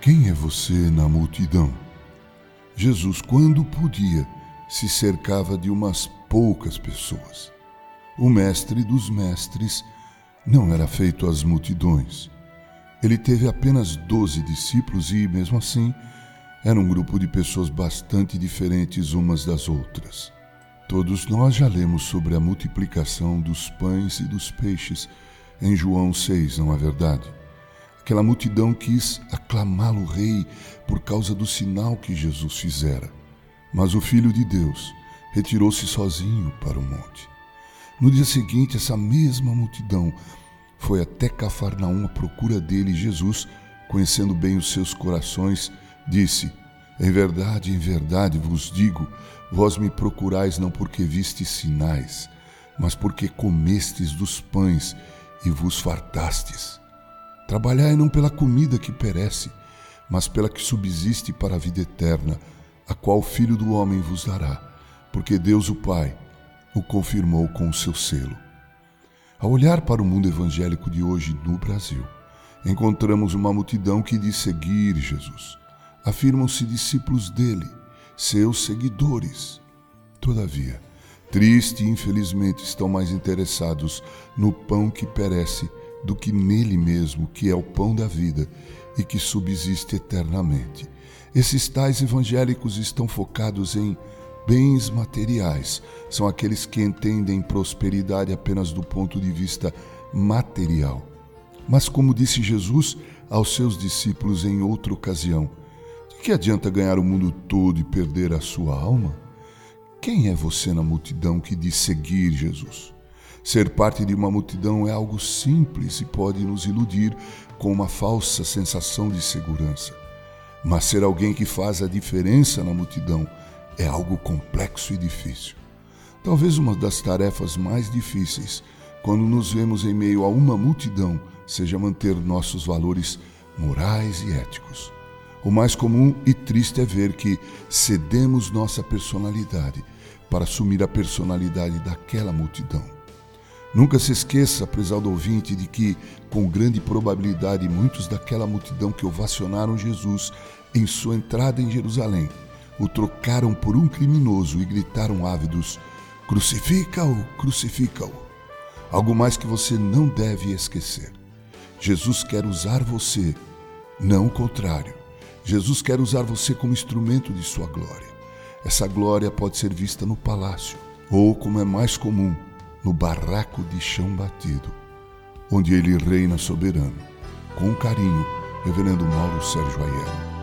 Quem é você na multidão? Jesus, quando podia, se cercava de umas poucas pessoas. O mestre dos mestres não era feito às multidões. Ele teve apenas doze discípulos e, mesmo assim, era um grupo de pessoas bastante diferentes umas das outras. Todos nós já lemos sobre a multiplicação dos pães e dos peixes em João 6, não é verdade? Aquela multidão quis aclamá-lo rei por causa do sinal que Jesus fizera. Mas o Filho de Deus retirou-se sozinho para o monte. No dia seguinte, essa mesma multidão foi até Cafarnaum à procura dele e Jesus, conhecendo bem os seus corações, disse: Em verdade, em verdade vos digo, vós me procurais não porque vistes sinais, mas porque comestes dos pães e vos fartastes. Trabalhai não pela comida que perece, mas pela que subsiste para a vida eterna, a qual o Filho do Homem vos dará, porque Deus o Pai o confirmou com o seu selo. Ao olhar para o mundo evangélico de hoje no Brasil, encontramos uma multidão que diz seguir Jesus. Afirmam-se discípulos dele, seus seguidores. Todavia, triste e infelizmente estão mais interessados no pão que perece do que nele mesmo, que é o pão da vida e que subsiste eternamente. Esses tais evangélicos estão focados em Bens materiais são aqueles que entendem prosperidade apenas do ponto de vista material. Mas, como disse Jesus aos seus discípulos em outra ocasião, de que adianta ganhar o mundo todo e perder a sua alma? Quem é você na multidão que diz seguir Jesus? Ser parte de uma multidão é algo simples e pode nos iludir com uma falsa sensação de segurança. Mas ser alguém que faz a diferença na multidão é algo complexo e difícil. Talvez uma das tarefas mais difíceis quando nos vemos em meio a uma multidão seja manter nossos valores morais e éticos. O mais comum e triste é ver que cedemos nossa personalidade para assumir a personalidade daquela multidão. Nunca se esqueça, prezado ouvinte, de que, com grande probabilidade, muitos daquela multidão que ovacionaram Jesus em sua entrada em Jerusalém o trocaram por um criminoso e gritaram ávidos: Crucifica-o, crucifica-o. Algo mais que você não deve esquecer. Jesus quer usar você, não o contrário. Jesus quer usar você como instrumento de sua glória. Essa glória pode ser vista no palácio, ou, como é mais comum, no barraco de chão batido, onde ele reina soberano. Com carinho, Reverendo Mauro Sérgio Aiello.